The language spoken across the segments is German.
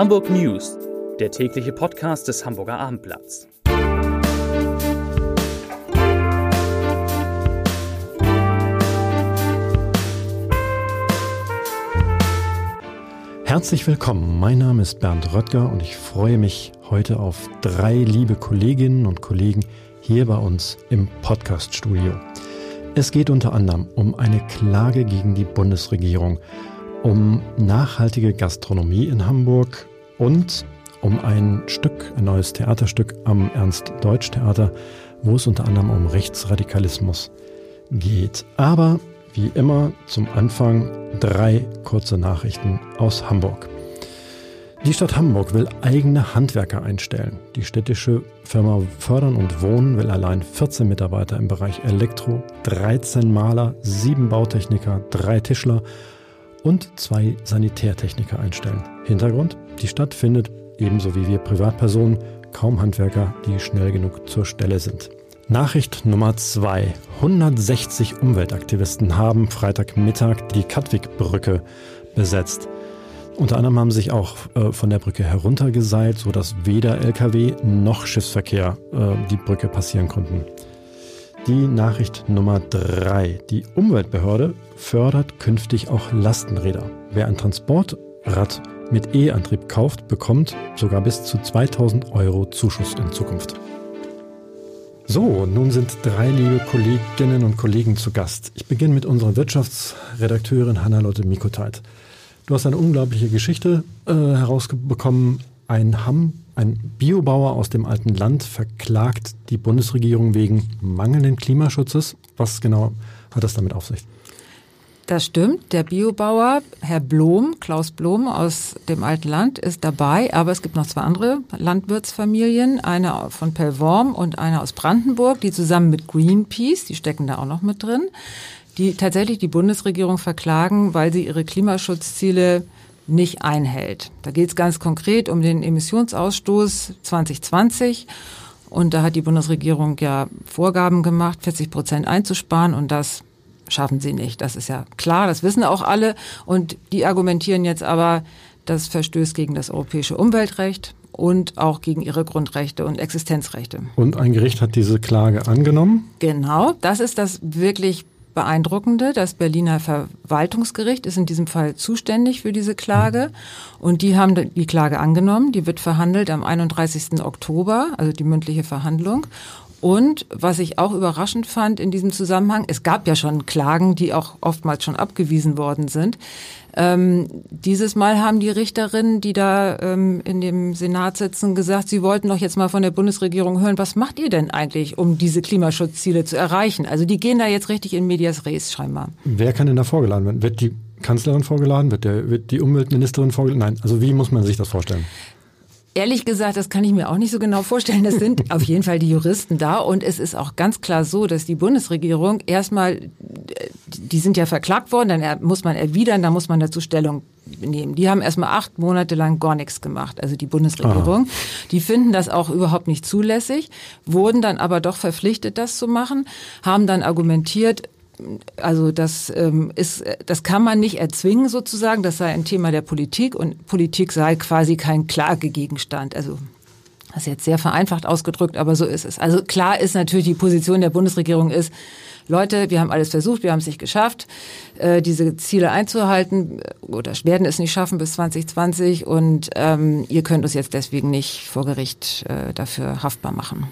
Hamburg News, der tägliche Podcast des Hamburger Abendblatts. Herzlich willkommen, mein Name ist Bernd Röttger und ich freue mich heute auf drei liebe Kolleginnen und Kollegen hier bei uns im Podcaststudio. Es geht unter anderem um eine Klage gegen die Bundesregierung, um nachhaltige Gastronomie in Hamburg und um ein Stück, ein neues Theaterstück am Ernst-Deutsch-Theater, wo es unter anderem um Rechtsradikalismus geht. Aber wie immer zum Anfang drei kurze Nachrichten aus Hamburg. Die Stadt Hamburg will eigene Handwerker einstellen. Die städtische Firma Fördern und Wohnen will allein 14 Mitarbeiter im Bereich Elektro, 13 Maler, 7 Bautechniker, 3 Tischler und 2 Sanitärtechniker einstellen. Hintergrund? Die Stadt findet, ebenso wie wir Privatpersonen, kaum Handwerker, die schnell genug zur Stelle sind. Nachricht Nummer 2. 160 Umweltaktivisten haben Freitagmittag die Katwig-Brücke besetzt. Unter anderem haben sich auch äh, von der Brücke heruntergeseilt, sodass weder Lkw noch Schiffsverkehr äh, die Brücke passieren konnten. Die Nachricht Nummer 3. Die Umweltbehörde fördert künftig auch Lastenräder. Wer ein Transportrad mit E-Antrieb kauft, bekommt sogar bis zu 2000 Euro Zuschuss in Zukunft. So, nun sind drei liebe Kolleginnen und Kollegen zu Gast. Ich beginne mit unserer Wirtschaftsredakteurin Hanna-Lotte Mikoteit. Du hast eine unglaubliche Geschichte äh, herausbekommen. Ein Hamm, ein Biobauer aus dem alten Land verklagt die Bundesregierung wegen mangelnden Klimaschutzes. Was genau hat das damit auf sich? Das stimmt. Der Biobauer, Herr Blom, Klaus Blom aus dem alten Land, ist dabei. Aber es gibt noch zwei andere Landwirtsfamilien. Eine von Pellworm und eine aus Brandenburg, die zusammen mit Greenpeace, die stecken da auch noch mit drin, die tatsächlich die Bundesregierung verklagen, weil sie ihre Klimaschutzziele nicht einhält. Da geht es ganz konkret um den Emissionsausstoß 2020. Und da hat die Bundesregierung ja Vorgaben gemacht, 40 Prozent einzusparen und das schaffen sie nicht. Das ist ja klar, das wissen auch alle. Und die argumentieren jetzt aber, das verstößt gegen das europäische Umweltrecht und auch gegen ihre Grundrechte und Existenzrechte. Und ein Gericht hat diese Klage angenommen? Genau, das ist das wirklich Beeindruckende. Das Berliner Verwaltungsgericht ist in diesem Fall zuständig für diese Klage und die haben die Klage angenommen. Die wird verhandelt am 31. Oktober, also die mündliche Verhandlung. Und was ich auch überraschend fand in diesem Zusammenhang, es gab ja schon Klagen, die auch oftmals schon abgewiesen worden sind. Ähm, dieses Mal haben die Richterinnen, die da ähm, in dem Senat sitzen, gesagt, sie wollten doch jetzt mal von der Bundesregierung hören, was macht ihr denn eigentlich, um diese Klimaschutzziele zu erreichen? Also die gehen da jetzt richtig in medias res scheinbar. Wer kann denn da vorgeladen werden? Wird die Kanzlerin vorgeladen? Wird, der, wird die Umweltministerin vorgeladen? Nein, also wie muss man sich das vorstellen? Ehrlich gesagt, das kann ich mir auch nicht so genau vorstellen. Das sind auf jeden Fall die Juristen da. Und es ist auch ganz klar so, dass die Bundesregierung erstmal, die sind ja verklagt worden, dann muss man erwidern, dann muss man dazu Stellung nehmen. Die haben erstmal acht Monate lang gar nichts gemacht, also die Bundesregierung. Aha. Die finden das auch überhaupt nicht zulässig, wurden dann aber doch verpflichtet, das zu machen, haben dann argumentiert, also das ähm, ist, das kann man nicht erzwingen sozusagen. Das sei ein Thema der Politik und Politik sei quasi kein Klagegegenstand. Also das ist jetzt sehr vereinfacht ausgedrückt, aber so ist es. Also klar ist natürlich die Position der Bundesregierung ist, Leute, wir haben alles versucht, wir haben es nicht geschafft, äh, diese Ziele einzuhalten oder werden es nicht schaffen bis 2020 und ähm, ihr könnt uns jetzt deswegen nicht vor Gericht äh, dafür haftbar machen.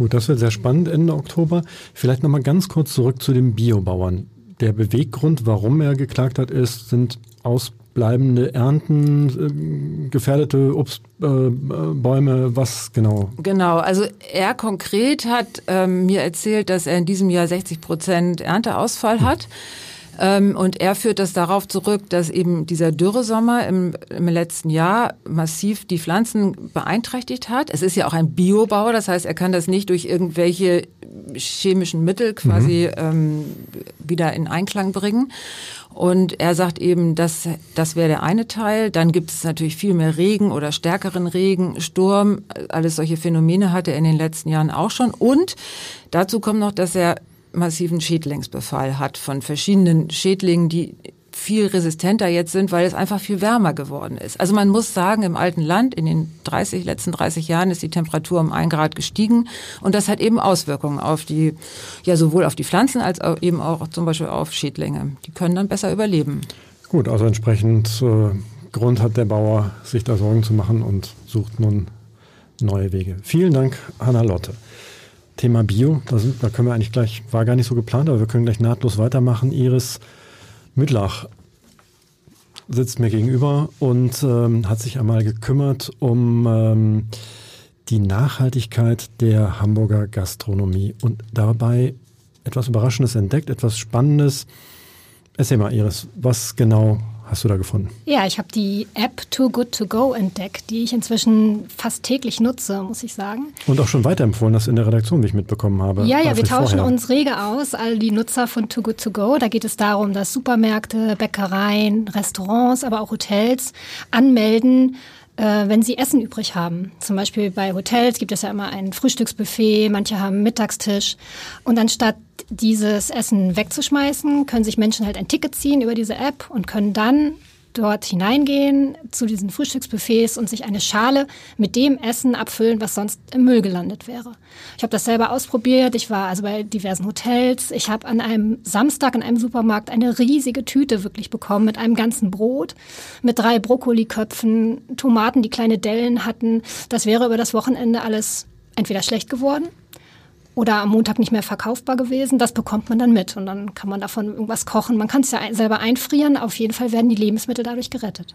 Gut, das wird sehr spannend Ende Oktober. Vielleicht nochmal ganz kurz zurück zu den Biobauern. Der Beweggrund, warum er geklagt hat, ist, sind ausbleibende Ernten, äh, gefährdete Obstbäume, äh, was genau? Genau, also er konkret hat ähm, mir erzählt, dass er in diesem Jahr 60 Prozent Ernteausfall hat. Hm. Ähm, und er führt das darauf zurück, dass eben dieser Dürresommer im, im letzten Jahr massiv die Pflanzen beeinträchtigt hat. Es ist ja auch ein Biobauer, das heißt, er kann das nicht durch irgendwelche chemischen Mittel quasi mhm. ähm, wieder in Einklang bringen. Und er sagt eben, das, das wäre der eine Teil. Dann gibt es natürlich viel mehr Regen oder stärkeren Regen, Sturm. Alles solche Phänomene hatte er in den letzten Jahren auch schon. Und dazu kommt noch, dass er massiven Schädlingsbefall hat von verschiedenen Schädlingen, die viel resistenter jetzt sind, weil es einfach viel wärmer geworden ist. Also man muss sagen, im alten Land in den 30, letzten 30 Jahren ist die Temperatur um ein Grad gestiegen und das hat eben Auswirkungen auf die, ja sowohl auf die Pflanzen als auch eben auch zum Beispiel auf Schädlinge. Die können dann besser überleben. Gut, also entsprechend äh, Grund hat der Bauer, sich da Sorgen zu machen und sucht nun neue Wege. Vielen Dank, Hanna Lotte. Thema Bio, da, sind, da können wir eigentlich gleich, war gar nicht so geplant, aber wir können gleich nahtlos weitermachen. Iris Müdlach sitzt mir gegenüber und ähm, hat sich einmal gekümmert um ähm, die Nachhaltigkeit der Hamburger Gastronomie und dabei etwas Überraschendes entdeckt, etwas Spannendes. Erzähl mal, Iris, was genau hast du da gefunden? Ja, ich habe die App Too Good To Go entdeckt, die ich inzwischen fast täglich nutze, muss ich sagen. Und auch schon weiterempfohlen, das in der Redaktion, wie ich mitbekommen habe. Ja, ja, wir tauschen vorher. uns rege aus, all die Nutzer von Too Good To Go. Da geht es darum, dass Supermärkte, Bäckereien, Restaurants, aber auch Hotels anmelden, äh, wenn sie Essen übrig haben. Zum Beispiel bei Hotels gibt es ja immer ein Frühstücksbuffet, manche haben einen Mittagstisch. Und anstatt dieses Essen wegzuschmeißen, können sich Menschen halt ein Ticket ziehen über diese App und können dann dort hineingehen zu diesen Frühstücksbuffets und sich eine Schale mit dem Essen abfüllen, was sonst im Müll gelandet wäre. Ich habe das selber ausprobiert. Ich war also bei diversen Hotels. Ich habe an einem Samstag in einem Supermarkt eine riesige Tüte wirklich bekommen mit einem ganzen Brot, mit drei Brokkoliköpfen, Tomaten, die kleine Dellen hatten. Das wäre über das Wochenende alles entweder schlecht geworden oder am Montag nicht mehr verkaufbar gewesen. Das bekommt man dann mit und dann kann man davon irgendwas kochen. Man kann es ja selber einfrieren. Auf jeden Fall werden die Lebensmittel dadurch gerettet.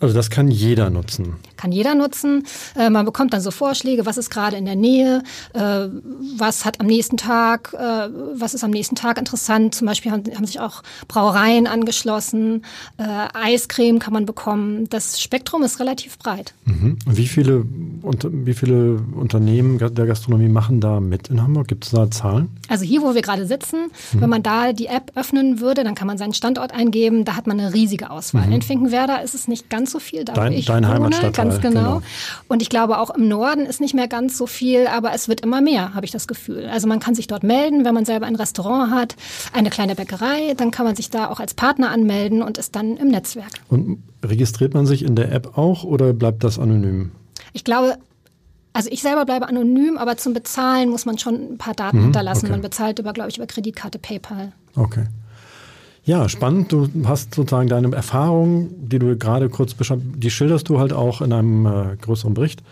Also das kann jeder nutzen. Kann jeder nutzen. Äh, man bekommt dann so Vorschläge, was ist gerade in der Nähe, äh, was hat am nächsten Tag, äh, was ist am nächsten Tag interessant. Zum Beispiel haben, haben sich auch Brauereien angeschlossen, äh, Eiscreme kann man bekommen. Das Spektrum ist relativ breit. Mhm. Wie viele wie viele Unternehmen der Gastronomie machen da mit in Hamburg? Gibt es da Zahlen? Also hier, wo wir gerade sitzen, mhm. wenn man da die App öffnen würde, dann kann man seinen Standort eingeben. Da hat man eine riesige Auswahl. Mhm. In Finkenwerder ist es nicht ganz so viel, da dein, ich dein wohne. Heimatstadtteil, ganz genau. genau. Und ich glaube, auch im Norden ist nicht mehr ganz so viel, aber es wird immer mehr, habe ich das Gefühl. Also man kann sich dort melden, wenn man selber ein Restaurant hat, eine kleine Bäckerei, dann kann man sich da auch als Partner anmelden und ist dann im Netzwerk. Und registriert man sich in der App auch oder bleibt das anonym? Ich glaube, also ich selber bleibe anonym, aber zum Bezahlen muss man schon ein paar Daten mhm, hinterlassen. Okay. Man bezahlt über, glaube ich, über Kreditkarte PayPal. Okay. Ja, spannend. Du hast sozusagen deine Erfahrungen, die du gerade kurz beschreibst, die schilderst du halt auch in einem äh, größeren Bericht,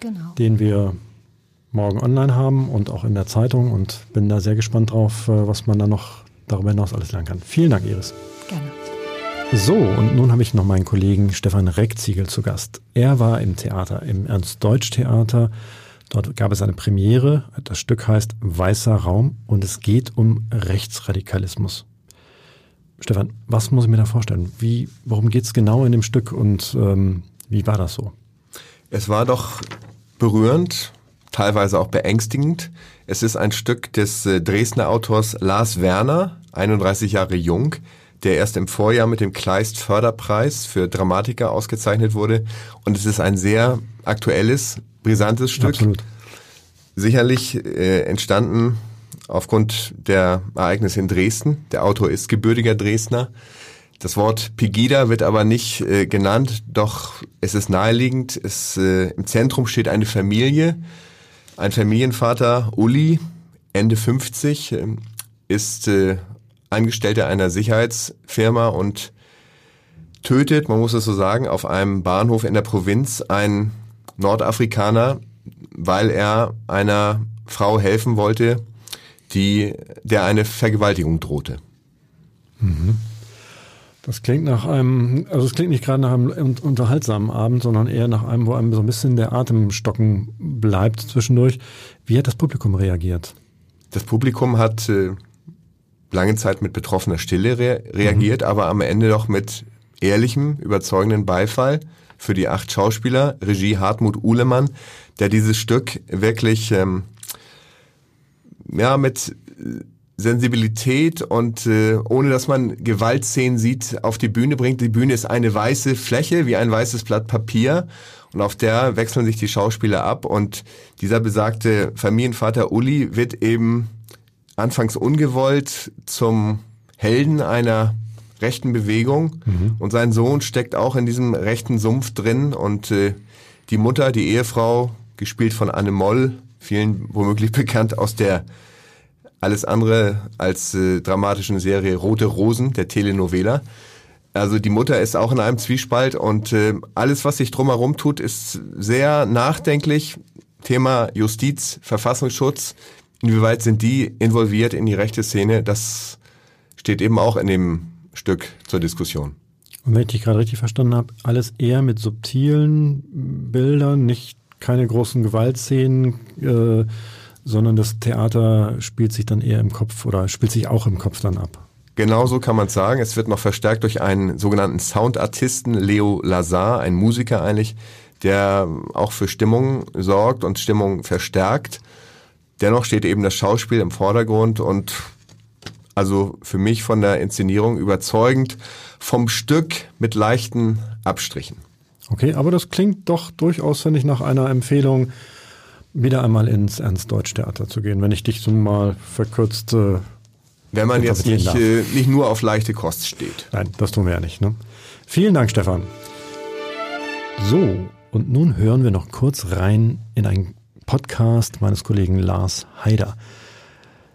genau. den wir morgen online haben und auch in der Zeitung und bin da sehr gespannt drauf, äh, was man da noch darüber hinaus alles lernen kann. Vielen Dank, Iris. Gerne. So, und nun habe ich noch meinen Kollegen Stefan Reckziegel zu Gast. Er war im Theater, im Ernst-Deutsch-Theater. Dort gab es eine Premiere. Das Stück heißt Weißer Raum und es geht um Rechtsradikalismus. Stefan, was muss ich mir da vorstellen? Wie, worum geht es genau in dem Stück und ähm, wie war das so? Es war doch berührend, teilweise auch beängstigend. Es ist ein Stück des äh, Dresdner Autors Lars Werner, 31 Jahre jung, der erst im Vorjahr mit dem Kleist Förderpreis für Dramatiker ausgezeichnet wurde. Und es ist ein sehr aktuelles, brisantes Stück. Absolut. Sicherlich äh, entstanden aufgrund der Ereignisse in Dresden. Der Autor ist gebürtiger Dresdner. Das Wort Pegida wird aber nicht äh, genannt, doch es ist naheliegend. Es, äh, Im Zentrum steht eine Familie. Ein Familienvater, Uli, Ende 50, äh, ist äh, Angestellter einer Sicherheitsfirma und tötet, man muss es so sagen, auf einem Bahnhof in der Provinz einen Nordafrikaner, weil er einer Frau helfen wollte, die, der eine Vergewaltigung drohte. Mhm. Das klingt nach einem, also es klingt nicht gerade nach einem unterhaltsamen Abend, sondern eher nach einem, wo einem so ein bisschen der Atem stocken bleibt zwischendurch. Wie hat das Publikum reagiert? Das Publikum hat äh, lange Zeit mit betroffener Stille re reagiert, mhm. aber am Ende doch mit ehrlichem, überzeugenden Beifall für die acht Schauspieler, Regie Hartmut Uhlemann, der dieses Stück wirklich ähm, ja mit Sensibilität und äh, ohne dass man Gewaltszenen sieht, auf die Bühne bringt. Die Bühne ist eine weiße Fläche, wie ein weißes Blatt Papier und auf der wechseln sich die Schauspieler ab und dieser besagte Familienvater Uli wird eben anfangs ungewollt zum Helden einer rechten Bewegung mhm. und sein Sohn steckt auch in diesem rechten Sumpf drin und äh, die Mutter, die Ehefrau, gespielt von Anne Moll, vielen womöglich bekannt aus der alles andere als äh, dramatischen Serie Rote Rosen, der Telenovela. Also die Mutter ist auch in einem Zwiespalt und äh, alles, was sich drumherum tut, ist sehr nachdenklich. Thema Justiz, Verfassungsschutz, inwieweit sind die involviert in die rechte Szene, das steht eben auch in dem Stück zur Diskussion. Und wenn ich dich gerade richtig verstanden habe, alles eher mit subtilen Bildern, nicht keine großen Gewaltszenen, äh, sondern das Theater spielt sich dann eher im Kopf oder spielt sich auch im Kopf dann ab. Genau so kann man sagen. Es wird noch verstärkt durch einen sogenannten Soundartisten, Leo Lazar, ein Musiker eigentlich, der auch für Stimmung sorgt und Stimmung verstärkt. Dennoch steht eben das Schauspiel im Vordergrund und also für mich von der Inszenierung überzeugend, vom Stück mit leichten Abstrichen. Okay, aber das klingt doch durchaus, finde ich, nach einer Empfehlung, wieder einmal ins Ernst-Deutsch-Theater zu gehen, wenn ich dich so mal verkürzt äh, wenn man jetzt nicht, äh, nicht nur auf leichte Kost steht. Nein, das tun wir ja nicht. Ne? Vielen Dank, Stefan. So, und nun hören wir noch kurz rein in einen Podcast meines Kollegen Lars Haider.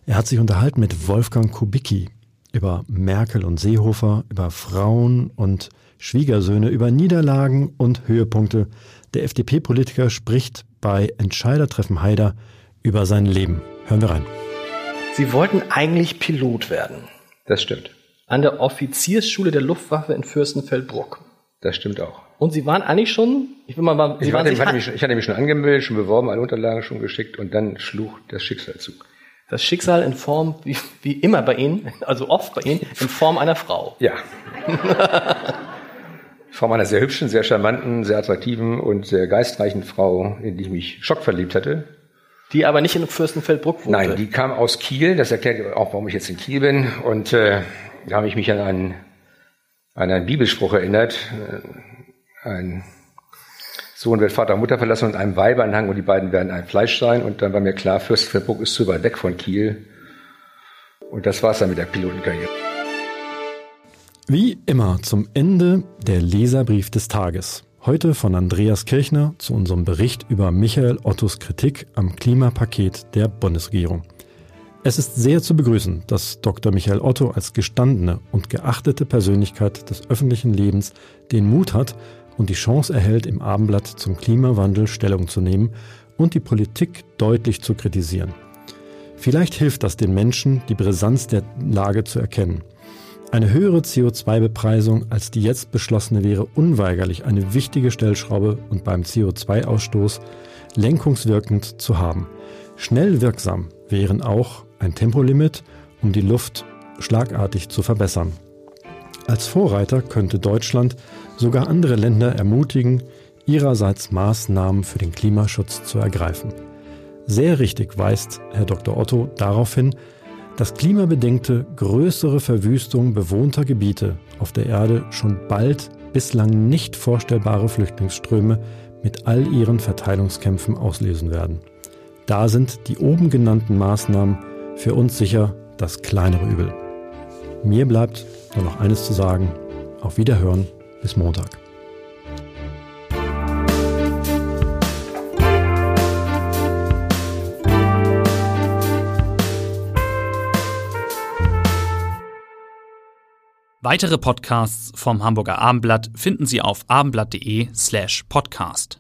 Er hat sich unterhalten mit Wolfgang Kubicki über Merkel und Seehofer, über Frauen und Schwiegersöhne, über Niederlagen und Höhepunkte. Der FDP-Politiker spricht bei Entscheidertreffen Haider über sein Leben. Hören wir rein. Sie wollten eigentlich Pilot werden. Das stimmt. An der Offiziersschule der Luftwaffe in Fürstenfeldbruck. Das stimmt auch. Und Sie waren eigentlich schon, ich will mal, Sie ich, waren hatte, ich, hatte mich, ich hatte mich schon angemeldet, schon beworben, alle Unterlagen schon geschickt und dann schlug das Schicksal zu. Das Schicksal in Form, wie, wie immer bei Ihnen, also oft bei Ihnen, in Form einer Frau. Ja. in Form einer sehr hübschen, sehr charmanten, sehr attraktiven und sehr geistreichen Frau, in die ich mich schockverliebt hatte. Die aber nicht in Fürstenfeldbruck wohnte. Nein, die kam aus Kiel. Das erklärt auch, warum ich jetzt in Kiel bin. Und äh, da habe ich mich an einen, an einen Bibelspruch erinnert. Ein Sohn wird Vater und Mutter verlassen und einem Weibeanhang und die beiden werden ein Fleisch sein. Und dann war mir klar, Fürstenfeldbruck ist zu weit weg von Kiel. Und das war's dann mit der Pilotenkarriere. Wie immer zum Ende der Leserbrief des Tages. Heute von Andreas Kirchner zu unserem Bericht über Michael Ottos Kritik am Klimapaket der Bundesregierung. Es ist sehr zu begrüßen, dass Dr. Michael Otto als gestandene und geachtete Persönlichkeit des öffentlichen Lebens den Mut hat und die Chance erhält, im Abendblatt zum Klimawandel Stellung zu nehmen und die Politik deutlich zu kritisieren. Vielleicht hilft das den Menschen, die Brisanz der Lage zu erkennen – eine höhere CO2-Bepreisung als die jetzt beschlossene wäre unweigerlich eine wichtige Stellschraube und beim CO2-Ausstoß lenkungswirkend zu haben. Schnell wirksam wären auch ein Tempolimit, um die Luft schlagartig zu verbessern. Als Vorreiter könnte Deutschland sogar andere Länder ermutigen, ihrerseits Maßnahmen für den Klimaschutz zu ergreifen. Sehr richtig weist Herr Dr. Otto darauf hin, dass klimabedingte größere Verwüstung bewohnter Gebiete auf der Erde schon bald bislang nicht vorstellbare Flüchtlingsströme mit all ihren Verteilungskämpfen auslösen werden. Da sind die oben genannten Maßnahmen für uns sicher das kleinere Übel. Mir bleibt nur noch eines zu sagen. Auf Wiederhören bis Montag. Weitere Podcasts vom Hamburger Abendblatt finden Sie auf abendblatt.de slash podcast.